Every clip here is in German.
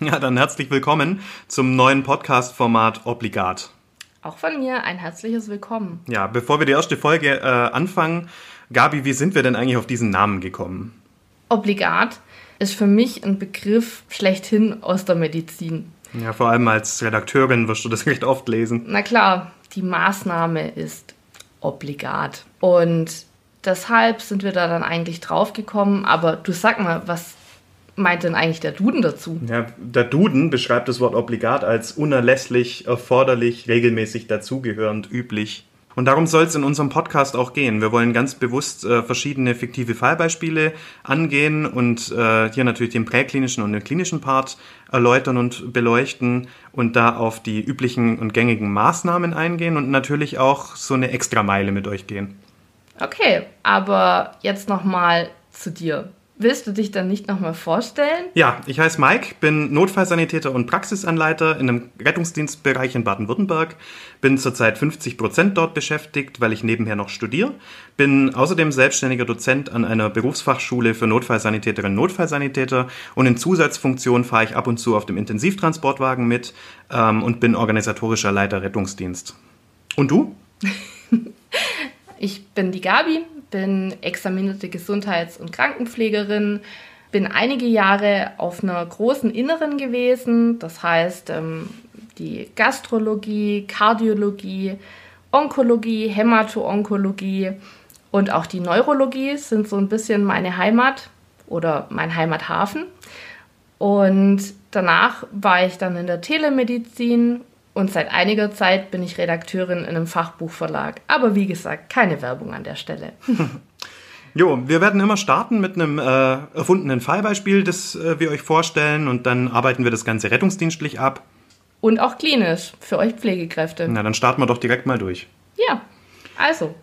Ja, dann herzlich willkommen zum neuen Podcast-Format Obligat. Auch von mir ein herzliches Willkommen. Ja, bevor wir die erste Folge äh, anfangen, Gabi, wie sind wir denn eigentlich auf diesen Namen gekommen? Obligat ist für mich ein Begriff schlechthin aus der Medizin. Ja, vor allem als Redakteurin wirst du das recht oft lesen. Na klar, die Maßnahme ist obligat. Und deshalb sind wir da dann eigentlich draufgekommen. Aber du sag mal, was meint denn eigentlich der Duden dazu? Ja, der Duden beschreibt das Wort obligat als unerlässlich, erforderlich, regelmäßig dazugehörend, üblich. Und darum soll es in unserem Podcast auch gehen. Wir wollen ganz bewusst äh, verschiedene fiktive Fallbeispiele angehen und äh, hier natürlich den präklinischen und den klinischen Part erläutern und beleuchten und da auf die üblichen und gängigen Maßnahmen eingehen und natürlich auch so eine Extrameile mit euch gehen. Okay, aber jetzt nochmal zu dir. Willst du dich dann nicht nochmal vorstellen? Ja, ich heiße Mike, bin Notfallsanitäter und Praxisanleiter in einem Rettungsdienstbereich in Baden-Württemberg, bin zurzeit 50 Prozent dort beschäftigt, weil ich nebenher noch studiere, bin außerdem selbstständiger Dozent an einer Berufsfachschule für Notfallsanitäterinnen und Notfallsanitäter und in Zusatzfunktion fahre ich ab und zu auf dem Intensivtransportwagen mit ähm, und bin organisatorischer Leiter Rettungsdienst. Und du? ich bin die Gabi, bin examinierte Gesundheits- und Krankenpflegerin, bin einige Jahre auf einer großen Inneren gewesen, das heißt ähm, die Gastrologie, Kardiologie, Onkologie, Hämato-Onkologie und auch die Neurologie sind so ein bisschen meine Heimat oder mein Heimathafen. Und danach war ich dann in der Telemedizin und seit einiger Zeit bin ich Redakteurin in einem Fachbuchverlag. Aber wie gesagt, keine Werbung an der Stelle. Jo, wir werden immer starten mit einem äh, erfundenen Fallbeispiel, das äh, wir euch vorstellen und dann arbeiten wir das Ganze rettungsdienstlich ab. Und auch klinisch für euch Pflegekräfte. Na, dann starten wir doch direkt mal durch. Ja, also.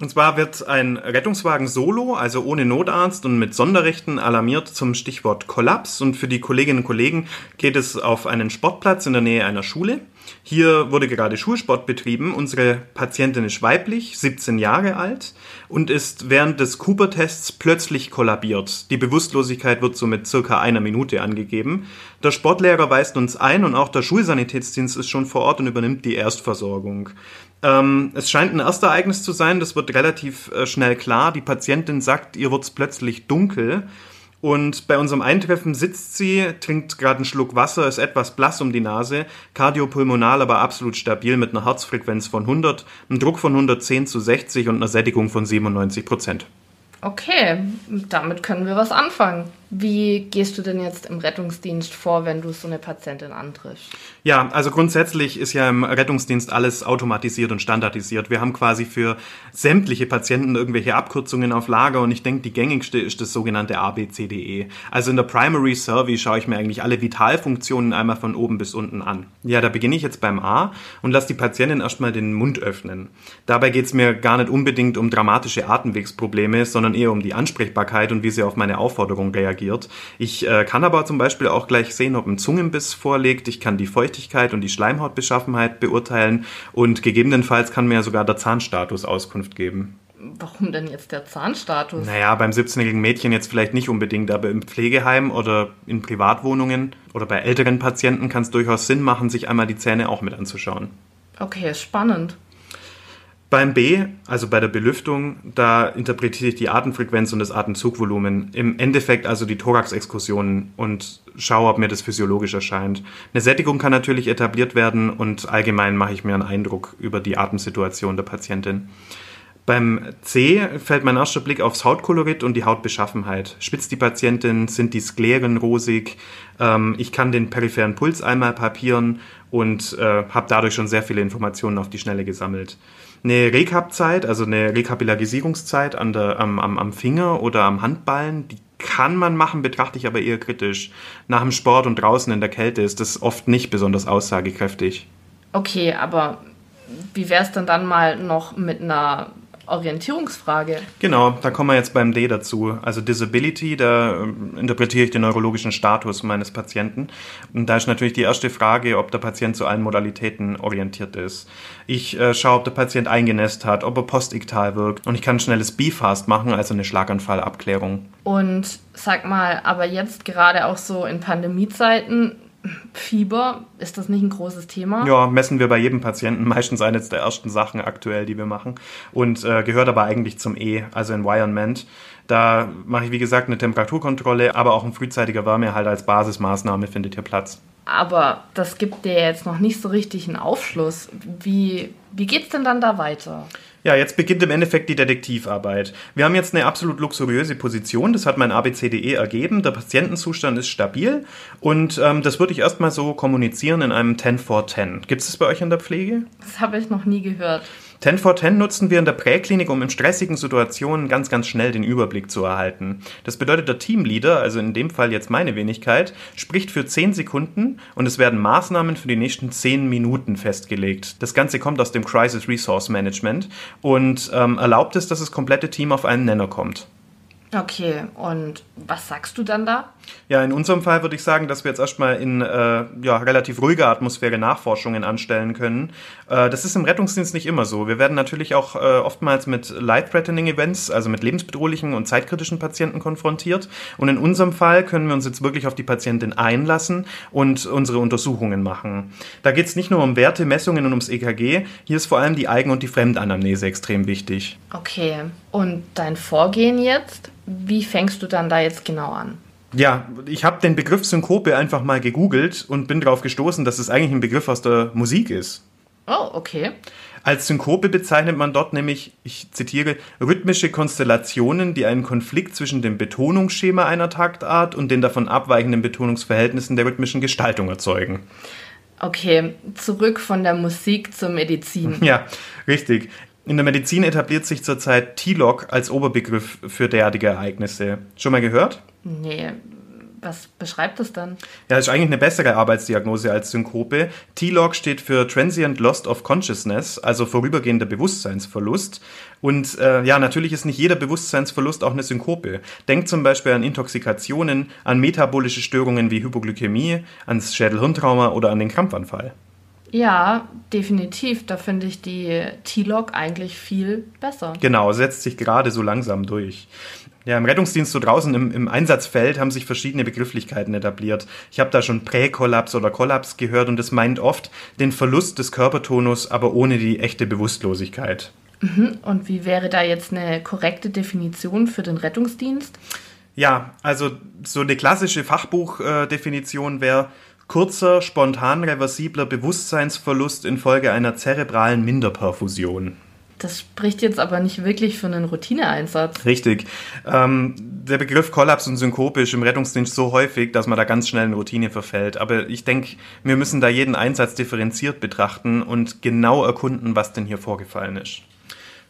Und zwar wird ein Rettungswagen solo, also ohne Notarzt und mit Sonderrechten alarmiert zum Stichwort Kollaps. Und für die Kolleginnen und Kollegen geht es auf einen Sportplatz in der Nähe einer Schule. Hier wurde gerade Schulsport betrieben. Unsere Patientin ist weiblich, 17 Jahre alt und ist während des Cooper-Tests plötzlich kollabiert. Die Bewusstlosigkeit wird so mit circa einer Minute angegeben. Der Sportlehrer weist uns ein und auch der Schulsanitätsdienst ist schon vor Ort und übernimmt die Erstversorgung. Ähm, es scheint ein Erstereignis zu sein, das wird relativ äh, schnell klar. Die Patientin sagt, ihr wird's plötzlich dunkel. Und bei unserem Eintreffen sitzt sie, trinkt gerade einen Schluck Wasser, ist etwas blass um die Nase, kardiopulmonal aber absolut stabil mit einer Herzfrequenz von 100, einem Druck von 110 zu 60 und einer Sättigung von 97 Prozent. Okay, damit können wir was anfangen. Wie gehst du denn jetzt im Rettungsdienst vor, wenn du so eine Patientin antriffst? Ja, also grundsätzlich ist ja im Rettungsdienst alles automatisiert und standardisiert. Wir haben quasi für sämtliche Patienten irgendwelche Abkürzungen auf Lager und ich denke, die gängigste ist das sogenannte ABCDE. Also in der Primary Survey schaue ich mir eigentlich alle Vitalfunktionen einmal von oben bis unten an. Ja, da beginne ich jetzt beim A und lasse die Patientin erstmal den Mund öffnen. Dabei geht es mir gar nicht unbedingt um dramatische Atemwegsprobleme, sondern eher um die Ansprechbarkeit und wie sie auf meine Aufforderung reagiert reagiert. Ich äh, kann aber zum Beispiel auch gleich sehen, ob ein Zungenbiss vorliegt. Ich kann die Feuchtigkeit und die Schleimhautbeschaffenheit beurteilen und gegebenenfalls kann mir sogar der Zahnstatus Auskunft geben. Warum denn jetzt der Zahnstatus? Naja, beim 17-jährigen Mädchen jetzt vielleicht nicht unbedingt, aber im Pflegeheim oder in Privatwohnungen oder bei älteren Patienten kann es durchaus Sinn machen, sich einmal die Zähne auch mit anzuschauen. Okay, spannend. Beim B, also bei der Belüftung, da interpretiere ich die Atemfrequenz und das Atemzugvolumen. Im Endeffekt also die Thoraxexkursionen und schaue, ob mir das physiologisch erscheint. Eine Sättigung kann natürlich etabliert werden und allgemein mache ich mir einen Eindruck über die Atemsituation der Patientin. Beim C fällt mein erster Blick aufs Hautkolorit und die Hautbeschaffenheit. Spitzt die Patientin, sind die Skleren rosig, ähm, ich kann den peripheren Puls einmal papieren und äh, habe dadurch schon sehr viele Informationen auf die Schnelle gesammelt. Eine Rekap-Zeit, also eine Rekapitalisierungszeit an der, am, am, am Finger oder am Handballen, die kann man machen, betrachte ich aber eher kritisch. Nach dem Sport und draußen in der Kälte ist das oft nicht besonders aussagekräftig. Okay, aber wie wäre es denn dann mal noch mit einer Orientierungsfrage. Genau, da kommen wir jetzt beim D dazu. Also Disability, da ähm, interpretiere ich den neurologischen Status meines Patienten. Und da ist natürlich die erste Frage, ob der Patient zu allen Modalitäten orientiert ist. Ich äh, schaue, ob der Patient eingenässt hat, ob er postiktal wirkt. Und ich kann ein schnelles B-Fast machen, also eine Schlaganfallabklärung. Und sag mal, aber jetzt gerade auch so in Pandemiezeiten, Fieber, ist das nicht ein großes Thema? Ja, messen wir bei jedem Patienten meistens eines der ersten Sachen aktuell, die wir machen. Und äh, gehört aber eigentlich zum E, also Environment. Da mache ich, wie gesagt, eine Temperaturkontrolle, aber auch ein frühzeitiger Wärmehalt als Basismaßnahme findet hier Platz. Aber das gibt dir jetzt noch nicht so richtig einen Aufschluss. Wie, wie geht's denn dann da weiter? Ja, jetzt beginnt im Endeffekt die Detektivarbeit. Wir haben jetzt eine absolut luxuriöse Position, das hat mein ABCDE ergeben. Der Patientenzustand ist stabil und ähm, das würde ich erstmal so kommunizieren in einem 10 for 10. Gibt es das bei euch in der Pflege? Das habe ich noch nie gehört. 10 for 10 nutzen wir in der Präklinik, um in stressigen Situationen ganz, ganz schnell den Überblick zu erhalten. Das bedeutet, der Teamleader, also in dem Fall jetzt meine Wenigkeit, spricht für 10 Sekunden und es werden Maßnahmen für die nächsten 10 Minuten festgelegt. Das Ganze kommt aus dem Crisis Resource Management und ähm, erlaubt es, dass das komplette Team auf einen Nenner kommt. Okay, und was sagst du dann da? Ja, in unserem Fall würde ich sagen, dass wir jetzt erstmal in äh, ja, relativ ruhiger Atmosphäre Nachforschungen anstellen können. Äh, das ist im Rettungsdienst nicht immer so. Wir werden natürlich auch äh, oftmals mit life-threatening Events, also mit lebensbedrohlichen und zeitkritischen Patienten konfrontiert. Und in unserem Fall können wir uns jetzt wirklich auf die Patientin einlassen und unsere Untersuchungen machen. Da geht es nicht nur um Werte, Messungen und ums EKG. Hier ist vor allem die Eigen- und die Fremdanamnese extrem wichtig. Okay, und dein Vorgehen jetzt? Wie fängst du dann da jetzt genau an? Ja, ich habe den Begriff Synkope einfach mal gegoogelt und bin darauf gestoßen, dass es eigentlich ein Begriff aus der Musik ist. Oh, okay. Als Synkope bezeichnet man dort nämlich, ich zitiere, rhythmische Konstellationen, die einen Konflikt zwischen dem Betonungsschema einer Taktart und den davon abweichenden Betonungsverhältnissen der rhythmischen Gestaltung erzeugen. Okay, zurück von der Musik zur Medizin. Ja, richtig. In der Medizin etabliert sich zurzeit T-Log als Oberbegriff für derartige Ereignisse. Schon mal gehört? Nee, was beschreibt das dann? Ja, das ist eigentlich eine bessere Arbeitsdiagnose als Synkope. T-Log steht für Transient Loss of Consciousness, also vorübergehender Bewusstseinsverlust. Und äh, ja, natürlich ist nicht jeder Bewusstseinsverlust auch eine Synkope. Denkt zum Beispiel an Intoxikationen, an metabolische Störungen wie Hypoglykämie, ans Schädelhirntrauma oder an den Krampfanfall. Ja, definitiv. Da finde ich die T-Log eigentlich viel besser. Genau, setzt sich gerade so langsam durch. Ja, im Rettungsdienst so draußen im, im Einsatzfeld haben sich verschiedene Begrifflichkeiten etabliert. Ich habe da schon Präkollaps oder Kollaps gehört und es meint oft den Verlust des Körpertonus, aber ohne die echte Bewusstlosigkeit. Mhm. Und wie wäre da jetzt eine korrekte Definition für den Rettungsdienst? Ja, also so eine klassische Fachbuchdefinition wäre kurzer, spontan reversibler Bewusstseinsverlust infolge einer zerebralen Minderperfusion. Das spricht jetzt aber nicht wirklich für einen Routineeinsatz. Richtig. Ähm, der Begriff Kollaps und Synkope ist im Rettungsdienst so häufig, dass man da ganz schnell in Routine verfällt. Aber ich denke, wir müssen da jeden Einsatz differenziert betrachten und genau erkunden, was denn hier vorgefallen ist.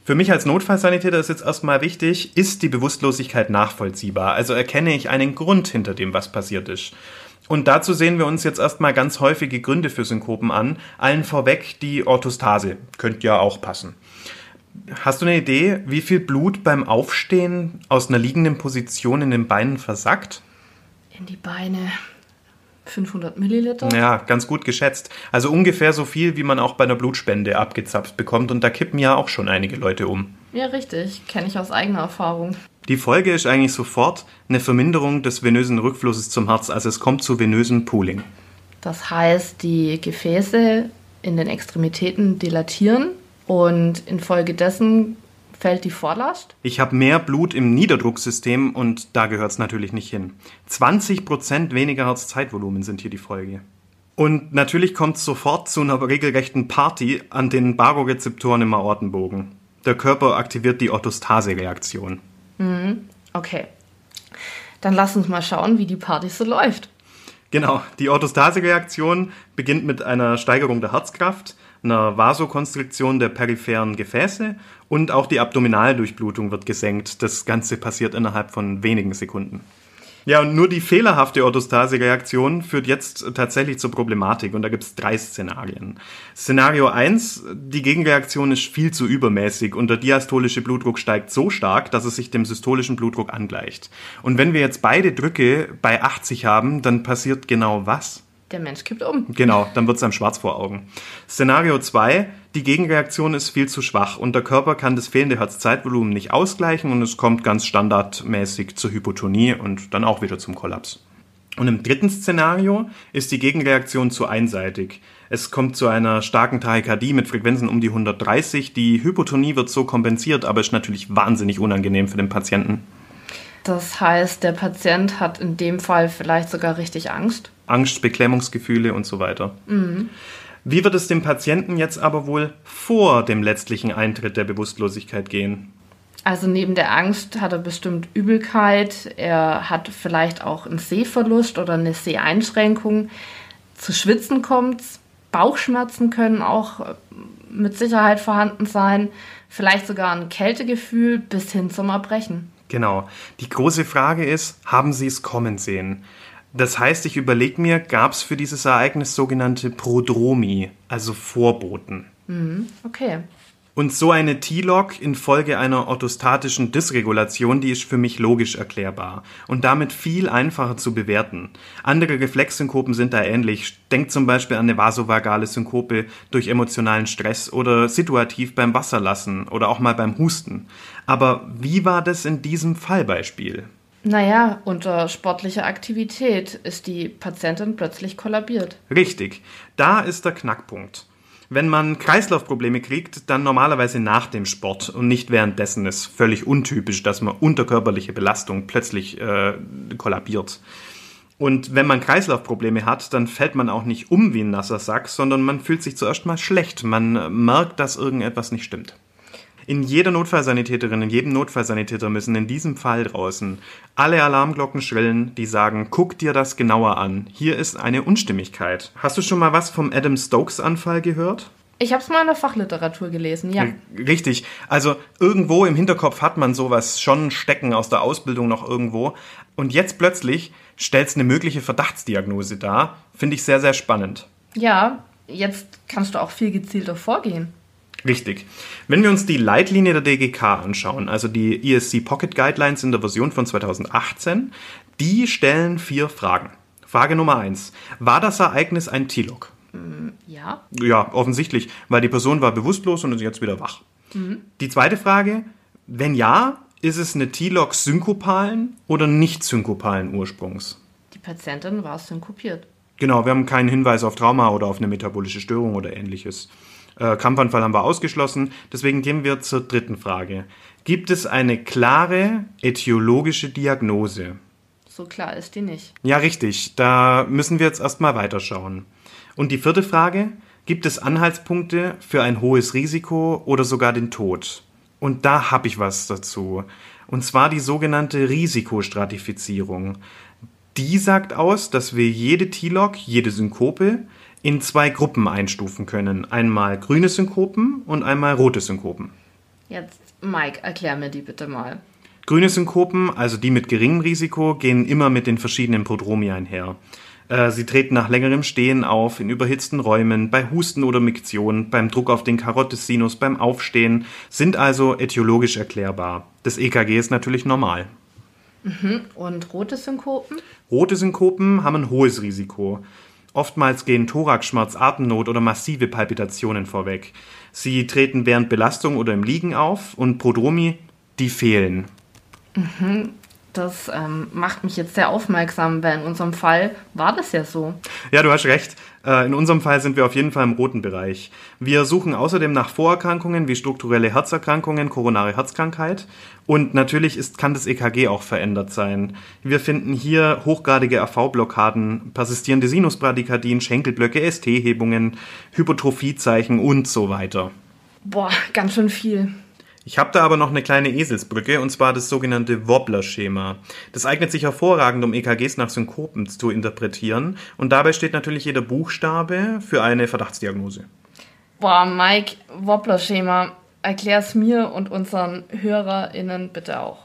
Für mich als Notfallsanitäter ist jetzt erstmal wichtig, ist die Bewusstlosigkeit nachvollziehbar? Also erkenne ich einen Grund hinter dem, was passiert ist. Und dazu sehen wir uns jetzt erstmal ganz häufige Gründe für Synkopen an. Allen vorweg die Orthostase. Könnte ja auch passen. Hast du eine Idee, wie viel Blut beim Aufstehen aus einer liegenden Position in den Beinen versackt? In die Beine 500 Milliliter? Ja, ganz gut geschätzt. Also ungefähr so viel, wie man auch bei einer Blutspende abgezapft bekommt. Und da kippen ja auch schon einige Leute um. Ja, richtig. Kenne ich aus eigener Erfahrung. Die Folge ist eigentlich sofort eine Verminderung des venösen Rückflusses zum Herz. Also es kommt zu venösen Pooling. Das heißt, die Gefäße in den Extremitäten dilatieren Und infolgedessen fällt die Vorlast. Ich habe mehr Blut im Niederdrucksystem und da gehört es natürlich nicht hin. 20% weniger Herzzeitvolumen sind hier die Folge. Und natürlich kommt es sofort zu einer regelrechten Party an den Barorezeptoren im Aortenbogen. Der Körper aktiviert die Orthostase-Reaktion. Okay. Dann lass uns mal schauen, wie die Party so läuft. Genau, die Orthostase-Reaktion beginnt mit einer Steigerung der Herzkraft, einer Vasokonstriktion der peripheren Gefäße und auch die Abdominaldurchblutung wird gesenkt. Das Ganze passiert innerhalb von wenigen Sekunden. Ja, und nur die fehlerhafte Orthostase-Reaktion führt jetzt tatsächlich zur Problematik und da gibt es drei Szenarien. Szenario 1, die Gegenreaktion ist viel zu übermäßig und der diastolische Blutdruck steigt so stark, dass es sich dem systolischen Blutdruck angleicht. Und wenn wir jetzt beide Drücke bei 80 haben, dann passiert genau was? Der Mensch kippt um. Genau, dann wird es einem schwarz vor Augen. Szenario 2, die Gegenreaktion ist viel zu schwach und der Körper kann das fehlende Herzzeitvolumen nicht ausgleichen und es kommt ganz standardmäßig zur Hypotonie und dann auch wieder zum Kollaps. Und im dritten Szenario ist die Gegenreaktion zu einseitig. Es kommt zu einer starken Tachykardie mit Frequenzen um die 130. Die Hypotonie wird so kompensiert, aber ist natürlich wahnsinnig unangenehm für den Patienten. Das heißt, der Patient hat in dem Fall vielleicht sogar richtig Angst. Angst, Beklemmungsgefühle und so weiter. Wie wird es dem Patienten jetzt aber wohl vor dem letztlichen Eintritt der Bewusstlosigkeit gehen? Also neben der Angst hat er bestimmt Übelkeit, er hat vielleicht auch einen Sehverlust oder eine Seheinschränkung. Zu Schwitzen kommt's, Bauchschmerzen können auch mit Sicherheit vorhanden sein, vielleicht sogar ein Kältegefühl bis hin zum Erbrechen. Genau. Die große Frage ist, haben Sie es kommen sehen? Das heißt, ich überlege mir, gab es für dieses Ereignis sogenannte Prodromi, also Vorboten? Okay. Und so eine T-Log infolge einer orthostatischen Dysregulation, die ist für mich logisch erklärbar und damit viel einfacher zu bewerten. Andere Reflexsynkopen sind da ähnlich. Denkt zum Beispiel an eine vasovagale Synkope durch emotionalen Stress oder situativ beim Wasserlassen oder auch mal beim Husten. Aber wie war das in diesem Fallbeispiel? Naja, unter sportlicher Aktivität ist die Patientin plötzlich kollabiert. Richtig, da ist der Knackpunkt. Wenn man Kreislaufprobleme kriegt, dann normalerweise nach dem Sport und nicht währenddessen. Ist völlig untypisch, dass man unter körperliche Belastung plötzlich äh, kollabiert. Und wenn man Kreislaufprobleme hat, dann fällt man auch nicht um wie ein nasser Sack, sondern man fühlt sich zuerst mal schlecht. Man äh, merkt, dass irgendetwas nicht stimmt. In jeder Notfallsanitäterin, in jedem Notfallsanitäter müssen in diesem Fall draußen alle Alarmglocken schrillen, die sagen, guck dir das genauer an. Hier ist eine Unstimmigkeit. Hast du schon mal was vom Adam Stokes Anfall gehört? Ich habe es mal in der Fachliteratur gelesen, ja. Richtig. Also irgendwo im Hinterkopf hat man sowas schon stecken aus der Ausbildung noch irgendwo. Und jetzt plötzlich stellt eine mögliche Verdachtsdiagnose dar. Finde ich sehr, sehr spannend. Ja, jetzt kannst du auch viel gezielter vorgehen. Richtig. Wenn wir uns die Leitlinie der DGK anschauen, also die ESC Pocket Guidelines in der Version von 2018, die stellen vier Fragen. Frage Nummer eins: War das Ereignis ein T-Log? Ja. Ja, offensichtlich, weil die Person war bewusstlos und ist jetzt wieder wach. Die zweite Frage: Wenn ja, ist es eine T-Log synkopalen oder nicht synkopalen Ursprungs? Die Patientin war synkopiert. Genau, wir haben keinen Hinweis auf Trauma oder auf eine metabolische Störung oder ähnliches. Äh, Kampfanfall haben wir ausgeschlossen. Deswegen gehen wir zur dritten Frage. Gibt es eine klare etiologische Diagnose? So klar ist die nicht. Ja, richtig. Da müssen wir jetzt erstmal weiterschauen. Und die vierte Frage. Gibt es Anhaltspunkte für ein hohes Risiko oder sogar den Tod? Und da habe ich was dazu. Und zwar die sogenannte Risikostratifizierung. Die sagt aus, dass wir jede T-Log, jede Synkope in zwei Gruppen einstufen können. Einmal grüne Synkopen und einmal rote Synkopen. Jetzt, Mike, erklär mir die bitte mal. Grüne Synkopen, also die mit geringem Risiko, gehen immer mit den verschiedenen Prodromi einher. Äh, Sie treten nach längerem Stehen auf, in überhitzten Räumen, bei Husten oder Miktion, beim Druck auf den Karotissinus, beim Aufstehen, sind also etiologisch erklärbar. Das EKG ist natürlich normal. Und rote Synkopen? Rote Synkopen haben ein hohes Risiko. Oftmals gehen Thoraxschmerz, Atemnot oder massive Palpitationen vorweg. Sie treten während Belastung oder im Liegen auf und Prodromi, die fehlen. Das ähm, macht mich jetzt sehr aufmerksam, weil in unserem Fall war das ja so. Ja, du hast recht. Äh, in unserem Fall sind wir auf jeden Fall im roten Bereich. Wir suchen außerdem nach Vorerkrankungen wie strukturelle Herzerkrankungen, koronare Herzkrankheit und natürlich ist, kann das EKG auch verändert sein. Wir finden hier hochgradige AV-Blockaden, persistierende Sinusbradykardien, Schenkelblöcke, ST-Hebungen, Hypertrophiezeichen und so weiter. Boah, ganz schön viel. Ich habe da aber noch eine kleine Eselsbrücke, und zwar das sogenannte Wobbler-Schema. Das eignet sich hervorragend, um EKGs nach Synkopen zu interpretieren, und dabei steht natürlich jeder Buchstabe für eine Verdachtsdiagnose. Boah, Mike, Wobbler-Schema, erklär's mir und unseren HörerInnen bitte auch.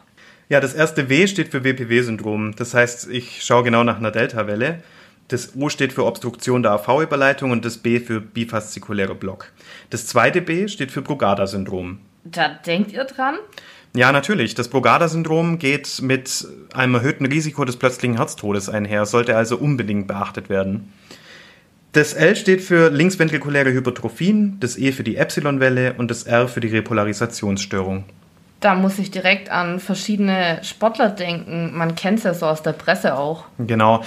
Ja, das erste W steht für WPW-Syndrom. Das heißt, ich schaue genau nach einer Delta-Welle. Das O steht für Obstruktion der AV-Überleitung und das B für bifaszikulärer Block. Das zweite B steht für Brugada-Syndrom. Da denkt ihr dran? Ja, natürlich. Das Brugada-Syndrom geht mit einem erhöhten Risiko des plötzlichen Herztodes einher, sollte also unbedingt beachtet werden. Das L steht für linksventrikuläre Hypertrophien, das E für die Epsilon-Welle und das R für die Repolarisationsstörung. Da muss ich direkt an verschiedene Sportler denken. Man kennt es ja so aus der Presse auch. Genau.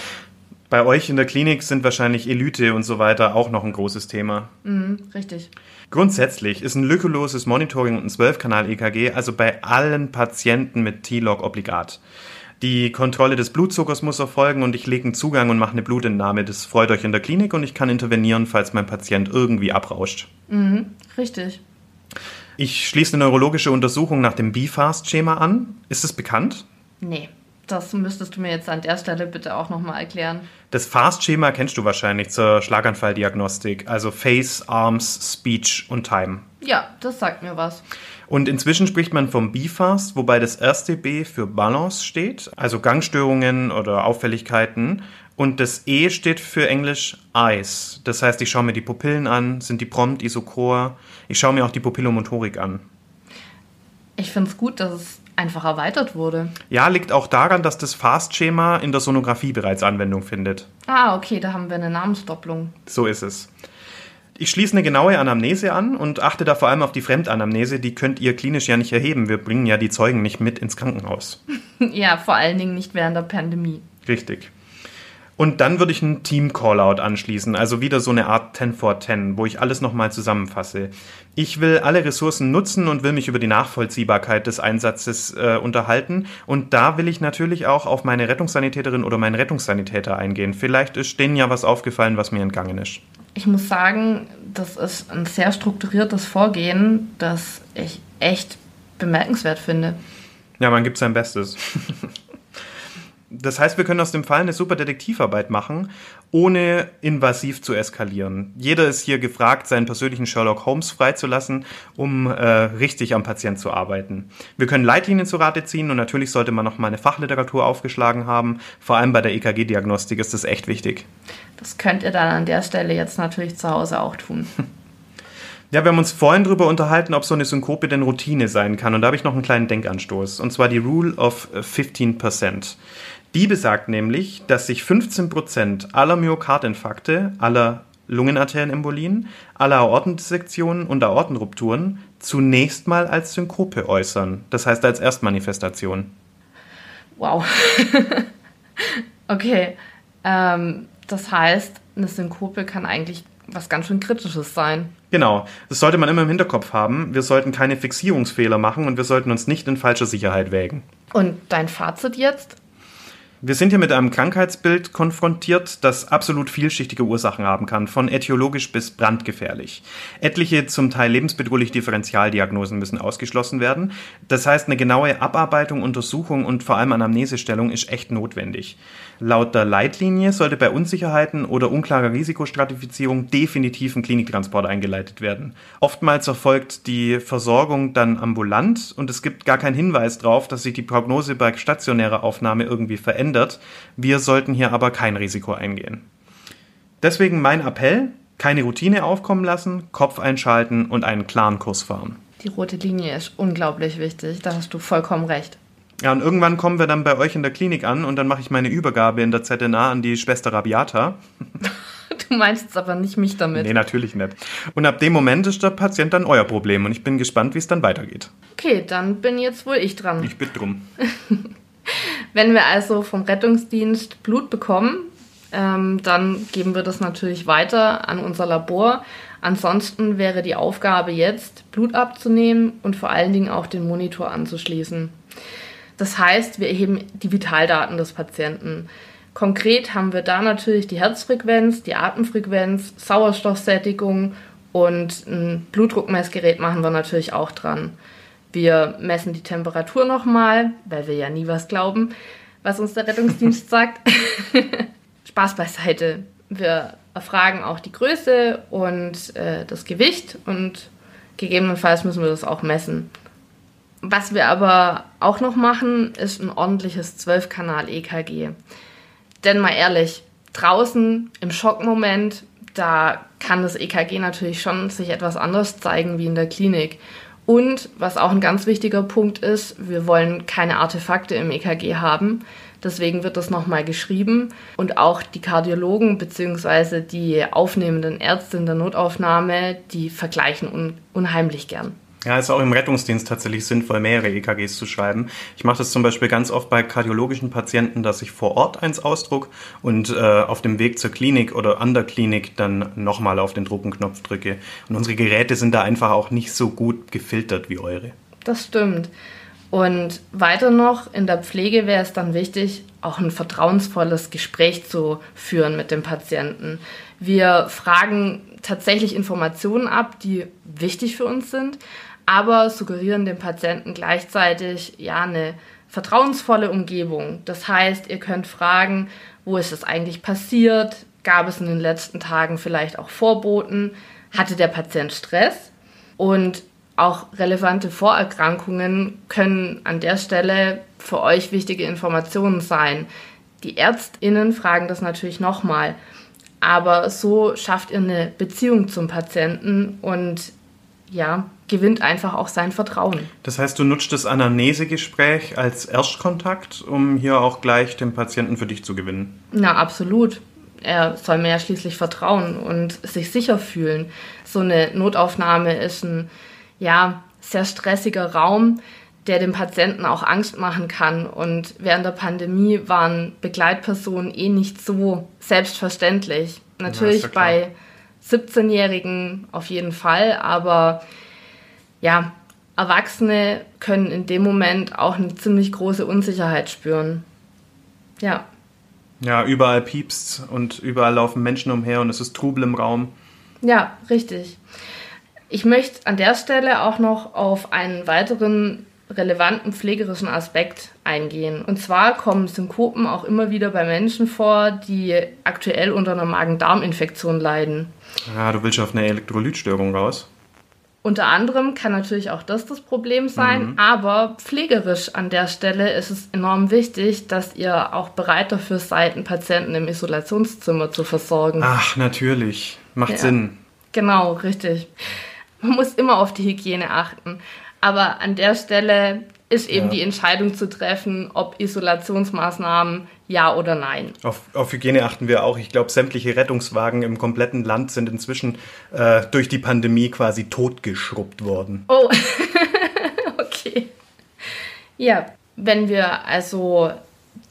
Bei euch in der Klinik sind wahrscheinlich Elite und so weiter auch noch ein großes Thema. Mhm, richtig. Grundsätzlich ist ein lückenloses Monitoring und ein 12-Kanal-EKG also bei allen Patienten mit T-Log obligat. Die Kontrolle des Blutzuckers muss erfolgen und ich lege einen Zugang und mache eine Blutentnahme. Das freut euch in der Klinik und ich kann intervenieren, falls mein Patient irgendwie abrauscht. Mhm, richtig. Ich schließe eine neurologische Untersuchung nach dem BFAST-Schema an. Ist es bekannt? Nee, das müsstest du mir jetzt an der Stelle bitte auch nochmal erklären. Das FAST-Schema kennst du wahrscheinlich zur Schlaganfalldiagnostik, also Face, Arms, Speech und Time. Ja, das sagt mir was. Und inzwischen spricht man vom BFAST, wobei das erste B für Balance steht, also Gangstörungen oder Auffälligkeiten. Und das E steht für Englisch Eyes. Das heißt, ich schaue mir die Pupillen an, sind die prompt, isochor. Ich schaue mir auch die Pupillomotorik an. Ich finde es gut, dass es einfach erweitert wurde. Ja, liegt auch daran, dass das FAST-Schema in der Sonographie bereits Anwendung findet. Ah, okay, da haben wir eine Namensdopplung. So ist es. Ich schließe eine genaue Anamnese an und achte da vor allem auf die Fremdanamnese. Die könnt ihr klinisch ja nicht erheben. Wir bringen ja die Zeugen nicht mit ins Krankenhaus. ja, vor allen Dingen nicht während der Pandemie. Richtig. Und dann würde ich einen Team-Callout anschließen, also wieder so eine Art 10 for 10, wo ich alles nochmal zusammenfasse. Ich will alle Ressourcen nutzen und will mich über die Nachvollziehbarkeit des Einsatzes äh, unterhalten. Und da will ich natürlich auch auf meine Rettungssanitäterin oder meinen Rettungssanitäter eingehen. Vielleicht ist denen ja was aufgefallen, was mir entgangen ist. Ich muss sagen, das ist ein sehr strukturiertes Vorgehen, das ich echt bemerkenswert finde. Ja, man gibt sein Bestes. Das heißt, wir können aus dem Fall eine super Detektivarbeit machen, ohne invasiv zu eskalieren. Jeder ist hier gefragt, seinen persönlichen Sherlock Holmes freizulassen, um äh, richtig am Patient zu arbeiten. Wir können Leitlinien zu Rate ziehen und natürlich sollte man noch mal eine Fachliteratur aufgeschlagen haben. Vor allem bei der EKG-Diagnostik ist das echt wichtig. Das könnt ihr dann an der Stelle jetzt natürlich zu Hause auch tun. Ja, wir haben uns vorhin darüber unterhalten, ob so eine Synkope denn Routine sein kann. Und da habe ich noch einen kleinen Denkanstoß. Und zwar die Rule of 15%. Die besagt nämlich, dass sich 15% aller Myokardinfarkte, aller Lungenarterienembolien, aller Aortendissektionen und Aortenrupturen zunächst mal als Synkope äußern. Das heißt als Erstmanifestation. Wow. okay. Ähm, das heißt, eine Synkope kann eigentlich was ganz schön Kritisches sein. Genau, das sollte man immer im Hinterkopf haben. Wir sollten keine Fixierungsfehler machen und wir sollten uns nicht in falscher Sicherheit wägen. Und dein Fazit jetzt? Wir sind hier mit einem Krankheitsbild konfrontiert, das absolut vielschichtige Ursachen haben kann, von ätiologisch bis brandgefährlich. Etliche zum Teil lebensbedrohliche Differentialdiagnosen müssen ausgeschlossen werden. Das heißt, eine genaue Abarbeitung, Untersuchung und vor allem Anamnesestellung ist echt notwendig. Laut der Leitlinie sollte bei Unsicherheiten oder unklarer Risikostratifizierung definitiv ein Kliniktransport eingeleitet werden. Oftmals erfolgt die Versorgung dann ambulant und es gibt gar keinen Hinweis darauf, dass sich die Prognose bei stationärer Aufnahme irgendwie verändert. Wir sollten hier aber kein Risiko eingehen. Deswegen mein Appell, keine Routine aufkommen lassen, Kopf einschalten und einen klaren Kurs fahren. Die rote Linie ist unglaublich wichtig, da hast du vollkommen recht. Ja, und irgendwann kommen wir dann bei euch in der Klinik an und dann mache ich meine Übergabe in der ZNA an die Schwester Rabiata. Du meinst jetzt aber nicht mich damit. Nee, natürlich nicht. Und ab dem Moment ist der Patient dann euer Problem und ich bin gespannt, wie es dann weitergeht. Okay, dann bin jetzt wohl ich dran. Ich bitte drum. Wenn wir also vom Rettungsdienst Blut bekommen, ähm, dann geben wir das natürlich weiter an unser Labor. Ansonsten wäre die Aufgabe jetzt, Blut abzunehmen und vor allen Dingen auch den Monitor anzuschließen. Das heißt, wir erheben die Vitaldaten des Patienten. Konkret haben wir da natürlich die Herzfrequenz, die Atemfrequenz, Sauerstoffsättigung und ein Blutdruckmessgerät machen wir natürlich auch dran. Wir messen die Temperatur nochmal, weil wir ja nie was glauben, was uns der Rettungsdienst sagt. Spaß beiseite. Wir erfragen auch die Größe und äh, das Gewicht und gegebenenfalls müssen wir das auch messen. Was wir aber auch noch machen, ist ein ordentliches 12-Kanal-EKG. Denn mal ehrlich, draußen im Schockmoment, da kann das EKG natürlich schon sich etwas anders zeigen wie in der Klinik. Und was auch ein ganz wichtiger Punkt ist, wir wollen keine Artefakte im EKG haben. Deswegen wird das nochmal geschrieben. Und auch die Kardiologen bzw. die aufnehmenden Ärzte in der Notaufnahme, die vergleichen un unheimlich gern. Ja, ist auch im Rettungsdienst tatsächlich sinnvoll, mehrere EKGs zu schreiben. Ich mache das zum Beispiel ganz oft bei kardiologischen Patienten, dass ich vor Ort eins ausdruck und äh, auf dem Weg zur Klinik oder an der Klinik dann nochmal auf den Druckenknopf drücke. Und unsere Geräte sind da einfach auch nicht so gut gefiltert wie eure. Das stimmt. Und weiter noch, in der Pflege wäre es dann wichtig, auch ein vertrauensvolles Gespräch zu führen mit dem Patienten. Wir fragen tatsächlich Informationen ab, die wichtig für uns sind, aber suggerieren dem Patienten gleichzeitig ja eine vertrauensvolle Umgebung. Das heißt, ihr könnt fragen, wo ist es eigentlich passiert? Gab es in den letzten Tagen vielleicht auch Vorboten? Hatte der Patient Stress? Und auch relevante Vorerkrankungen können an der Stelle für euch wichtige Informationen sein. Die Ärztinnen fragen das natürlich nochmal, aber so schafft ihr eine Beziehung zum Patienten und ja, gewinnt einfach auch sein Vertrauen. Das heißt, du nutzt das Anamnesegespräch als Erstkontakt, um hier auch gleich den Patienten für dich zu gewinnen. Na, absolut. Er soll mir ja schließlich vertrauen und sich sicher fühlen. So eine Notaufnahme ist ein ja, sehr stressiger Raum, der dem Patienten auch Angst machen kann. Und während der Pandemie waren Begleitpersonen eh nicht so selbstverständlich. Natürlich ja, ja bei 17-Jährigen auf jeden Fall, aber ja, Erwachsene können in dem Moment auch eine ziemlich große Unsicherheit spüren. Ja. Ja, überall piepst und überall laufen Menschen umher und es ist Trubel im Raum. Ja, richtig. Ich möchte an der Stelle auch noch auf einen weiteren relevanten pflegerischen Aspekt eingehen. Und zwar kommen Synkopen auch immer wieder bei Menschen vor, die aktuell unter einer Magen-Darm-Infektion leiden. Ja, du willst auf eine Elektrolytstörung raus. Unter anderem kann natürlich auch das das Problem sein, mhm. aber pflegerisch an der Stelle ist es enorm wichtig, dass ihr auch bereit dafür seid, einen Patienten im Isolationszimmer zu versorgen. Ach, natürlich. Macht ja. Sinn. Genau, richtig man muss immer auf die Hygiene achten. Aber an der Stelle ist eben ja. die Entscheidung zu treffen, ob Isolationsmaßnahmen ja oder nein. Auf, auf Hygiene achten wir auch. Ich glaube, sämtliche Rettungswagen im kompletten Land sind inzwischen äh, durch die Pandemie quasi totgeschrubbt worden. Oh, okay. Ja, wenn wir also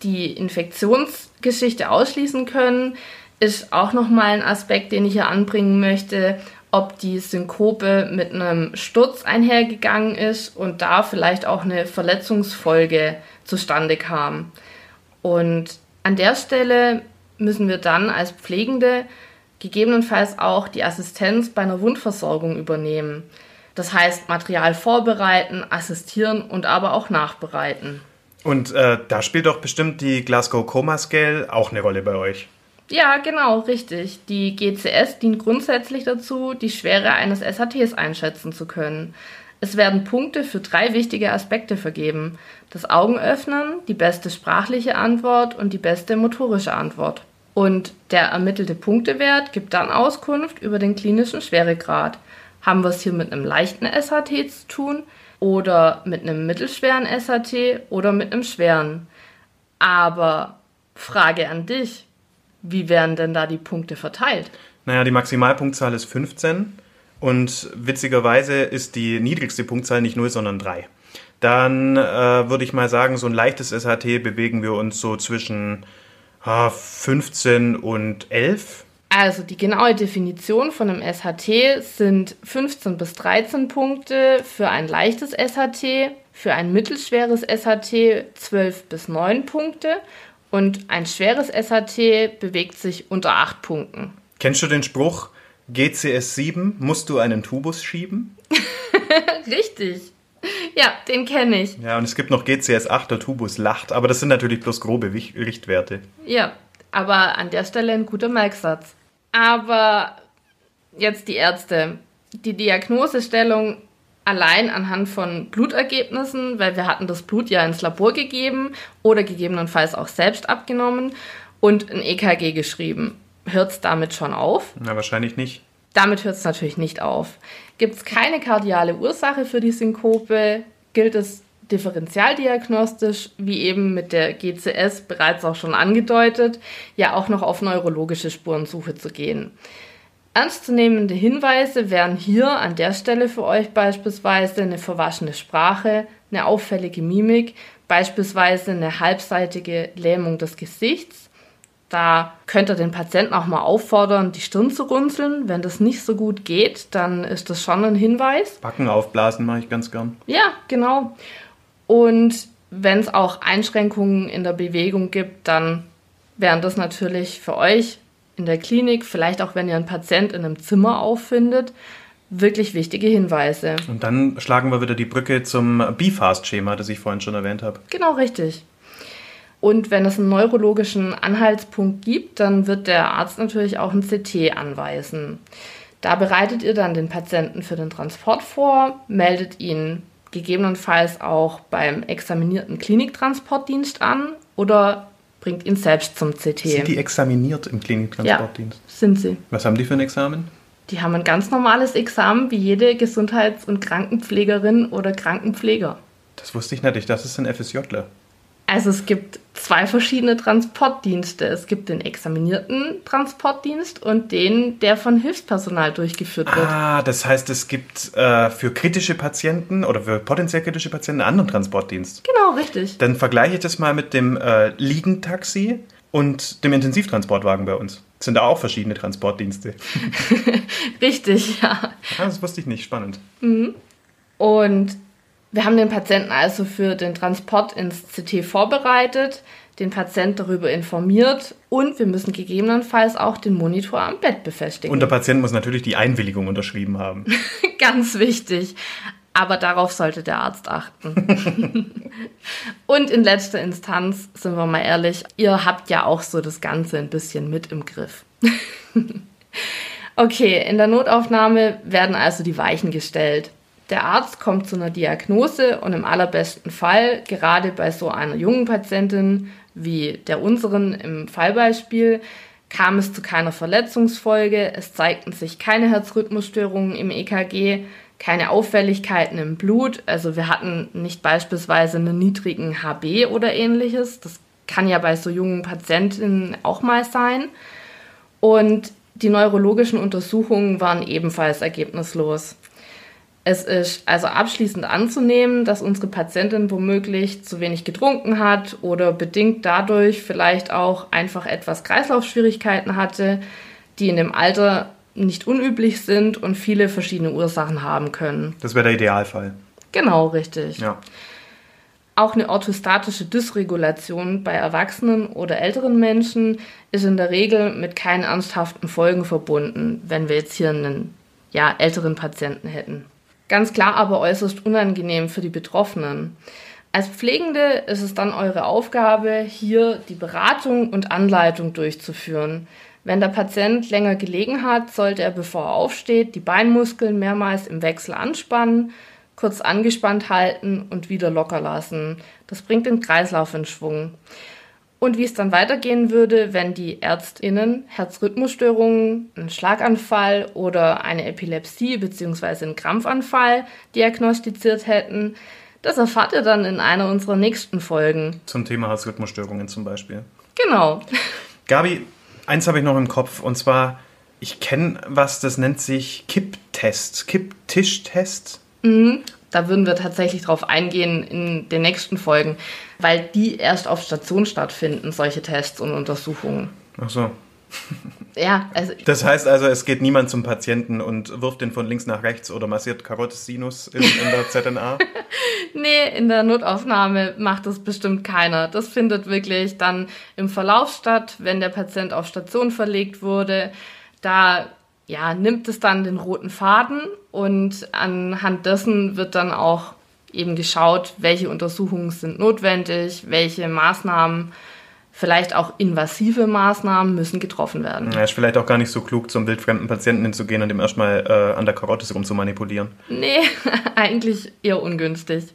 die Infektionsgeschichte ausschließen können, ist auch nochmal ein Aspekt, den ich hier anbringen möchte ob die Synkope mit einem Sturz einhergegangen ist und da vielleicht auch eine Verletzungsfolge zustande kam. Und an der Stelle müssen wir dann als Pflegende gegebenenfalls auch die Assistenz bei einer Wundversorgung übernehmen. Das heißt, Material vorbereiten, assistieren und aber auch nachbereiten. Und äh, da spielt doch bestimmt die Glasgow Coma Scale auch eine Rolle bei euch. Ja, genau, richtig. Die GCS dient grundsätzlich dazu, die Schwere eines SATs einschätzen zu können. Es werden Punkte für drei wichtige Aspekte vergeben. Das Augenöffnen, die beste sprachliche Antwort und die beste motorische Antwort. Und der ermittelte Punktewert gibt dann Auskunft über den klinischen Schweregrad. Haben wir es hier mit einem leichten SAT zu tun oder mit einem mittelschweren SAT oder mit einem schweren? Aber Frage an dich. Wie werden denn da die Punkte verteilt? Naja, die Maximalpunktzahl ist 15 und witzigerweise ist die niedrigste Punktzahl nicht 0, sondern 3. Dann äh, würde ich mal sagen, so ein leichtes SHT bewegen wir uns so zwischen Ah, 15 und 11. Also die genaue Definition von einem SHT sind 15 bis 13 Punkte für ein leichtes SHT, für ein mittelschweres SHT 12 bis 9 Punkte und ein schweres SHT bewegt sich unter 8 Punkten. Kennst du den Spruch, GCS 7, musst du einen Tubus schieben? Richtig. Ja, den kenne ich. Ja, und es gibt noch GCS 8, der Tubus lacht, aber das sind natürlich bloß grobe Richtwerte. Ja, aber an der Stelle ein guter Merksatz. Aber jetzt die Ärzte. Die Diagnosestellung allein anhand von Blutergebnissen, weil wir hatten das Blut ja ins Labor gegeben oder gegebenenfalls auch selbst abgenommen und ein EKG geschrieben. Hört es damit schon auf? Na, wahrscheinlich nicht. Damit hört es natürlich nicht auf. Gibt es keine kardiale Ursache für die Synkope, gilt es differentialdiagnostisch, wie eben mit der GCS bereits auch schon angedeutet, ja auch noch auf neurologische Spurensuche zu gehen. Ernstzunehmende Hinweise wären hier an der Stelle für euch beispielsweise eine verwaschene Sprache, eine auffällige Mimik, beispielsweise eine halbseitige Lähmung des Gesichts. Da könnt ihr den Patienten auch mal auffordern, die Stirn zu runzeln. Wenn das nicht so gut geht, dann ist das schon ein Hinweis. Backen aufblasen mache ich ganz gern. Ja, genau. Und wenn es auch Einschränkungen in der Bewegung gibt, dann wären das natürlich für euch in der Klinik, vielleicht auch wenn ihr einen Patient in einem Zimmer auffindet, wirklich wichtige Hinweise. Und dann schlagen wir wieder die Brücke zum BFAST-Schema, das ich vorhin schon erwähnt habe. Genau richtig. Und wenn es einen neurologischen Anhaltspunkt gibt, dann wird der Arzt natürlich auch ein CT anweisen. Da bereitet ihr dann den Patienten für den Transport vor, meldet ihn gegebenenfalls auch beim examinierten Kliniktransportdienst an oder bringt ihn selbst zum CT. Sind die examiniert im Kliniktransportdienst? Sind sie. Was haben die für ein Examen? Die haben ein ganz normales Examen wie jede Gesundheits- und Krankenpflegerin oder Krankenpfleger. Das wusste ich nicht. Ich dachte, es sind FSJler. Also es gibt zwei verschiedene Transportdienste. Es gibt den examinierten Transportdienst und den, der von Hilfspersonal durchgeführt wird. Ah, das heißt, es gibt äh, für kritische Patienten oder für potenziell kritische Patienten einen anderen Transportdienst. Genau, richtig. Dann vergleiche ich das mal mit dem äh, Liegentaxi und dem Intensivtransportwagen bei uns. Das sind da auch verschiedene Transportdienste. Richtig, ja. Ah, das wusste ich nicht. Spannend. Und wir haben den Patienten also für den Transport ins CT vorbereitet, den Patient darüber informiert und wir müssen gegebenenfalls auch den Monitor am Bett befestigen. Und der Patient muss natürlich die Einwilligung unterschrieben haben. Ganz wichtig. Aber darauf sollte der Arzt achten. und in letzter Instanz, sind wir mal ehrlich, ihr habt ja auch so das Ganze ein bisschen mit im Griff. okay, in der Notaufnahme werden also die Weichen gestellt. Der Arzt kommt zu einer Diagnose und im allerbesten Fall, gerade bei so einer jungen Patientin wie der unseren im Fallbeispiel, kam es zu keiner Verletzungsfolge, es zeigten sich keine Herzrhythmusstörungen im EKG, keine Auffälligkeiten im Blut, also wir hatten nicht beispielsweise einen niedrigen HB oder ähnliches, das kann ja bei so jungen Patientinnen auch mal sein. Und die neurologischen Untersuchungen waren ebenfalls ergebnislos. Es ist also abschließend anzunehmen, dass unsere Patientin womöglich zu wenig getrunken hat oder bedingt dadurch vielleicht auch einfach etwas Kreislaufschwierigkeiten hatte, die in dem Alter nicht unüblich sind und viele verschiedene Ursachen haben können. Das wäre der Idealfall. Genau, richtig. Ja. Auch eine orthostatische Dysregulation bei Erwachsenen oder älteren Menschen ist in der Regel mit keinen ernsthaften Folgen verbunden, wenn wir jetzt hier einen ja, älteren Patienten hätten. Ganz klar aber äußerst unangenehm für die Betroffenen. Als Pflegende ist es dann eure Aufgabe, hier die Beratung und Anleitung durchzuführen. Wenn der Patient länger gelegen hat, sollte er, bevor er aufsteht, die Beinmuskeln mehrmals im Wechsel anspannen, kurz angespannt halten und wieder locker lassen. Das bringt den Kreislauf in Schwung. Und wie es dann weitergehen würde, wenn die ÄrztInnen Herzrhythmusstörungen, einen Schlaganfall oder eine Epilepsie bzw. einen Krampfanfall diagnostiziert hätten, das erfahrt ihr dann in einer unserer nächsten Folgen. Zum Thema Herzrhythmusstörungen zum Beispiel. Genau. Gabi, eins habe ich noch im Kopf und zwar, ich kenne was, das nennt sich Kipptest, Kipptischtest. Da würden wir tatsächlich drauf eingehen in den nächsten Folgen, weil die erst auf Station stattfinden, solche Tests und Untersuchungen. Ach so. Ja, also Das heißt also, es geht niemand zum Patienten und wirft den von links nach rechts oder massiert Carotis Sinus in, in der ZNA. Nee, in der Notaufnahme macht das bestimmt keiner. Das findet wirklich dann im Verlauf statt, wenn der Patient auf Station verlegt wurde. Da ja, nimmt es dann den roten Faden und anhand dessen wird dann auch eben geschaut, welche Untersuchungen sind notwendig, welche Maßnahmen, vielleicht auch invasive Maßnahmen müssen getroffen werden. Ja, ist vielleicht auch gar nicht so klug, zum wildfremden Patienten hinzugehen und ihm erstmal äh, an der Karotis rumzumanipulieren. Nee, eigentlich eher ungünstig.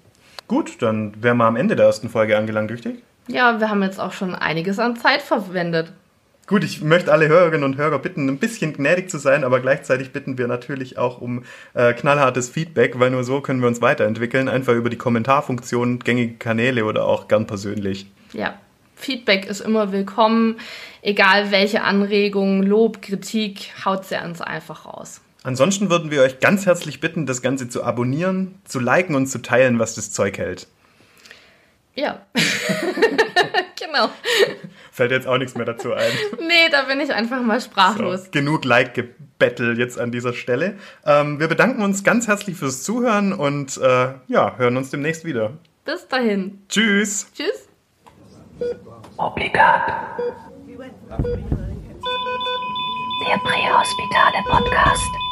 Gut, dann wären wir am Ende der ersten Folge angelangt, richtig? Ja, wir haben jetzt auch schon einiges an Zeit verwendet. Gut, ich möchte alle Hörerinnen und Hörer bitten, ein bisschen gnädig zu sein, aber gleichzeitig bitten wir natürlich auch um äh, knallhartes Feedback, weil nur so können wir uns weiterentwickeln, einfach über die Kommentarfunktion, gängige Kanäle oder auch gern persönlich. Ja, Feedback ist immer willkommen. Egal welche Anregungen, Lob, Kritik, haut sie uns einfach raus. Ansonsten würden wir euch ganz herzlich bitten, das Ganze zu abonnieren, zu liken und zu teilen, was das Zeug hält. Ja. genau. Fällt jetzt auch nichts mehr dazu ein. Nee, da bin ich einfach mal sprachlos. So, genug Like-Gebettel jetzt an dieser Stelle. Ähm, wir bedanken uns ganz herzlich fürs Zuhören und äh, ja, hören uns demnächst wieder. Bis dahin. Tschüss. Tschüss. Obligat. Der Prähospitale Podcast.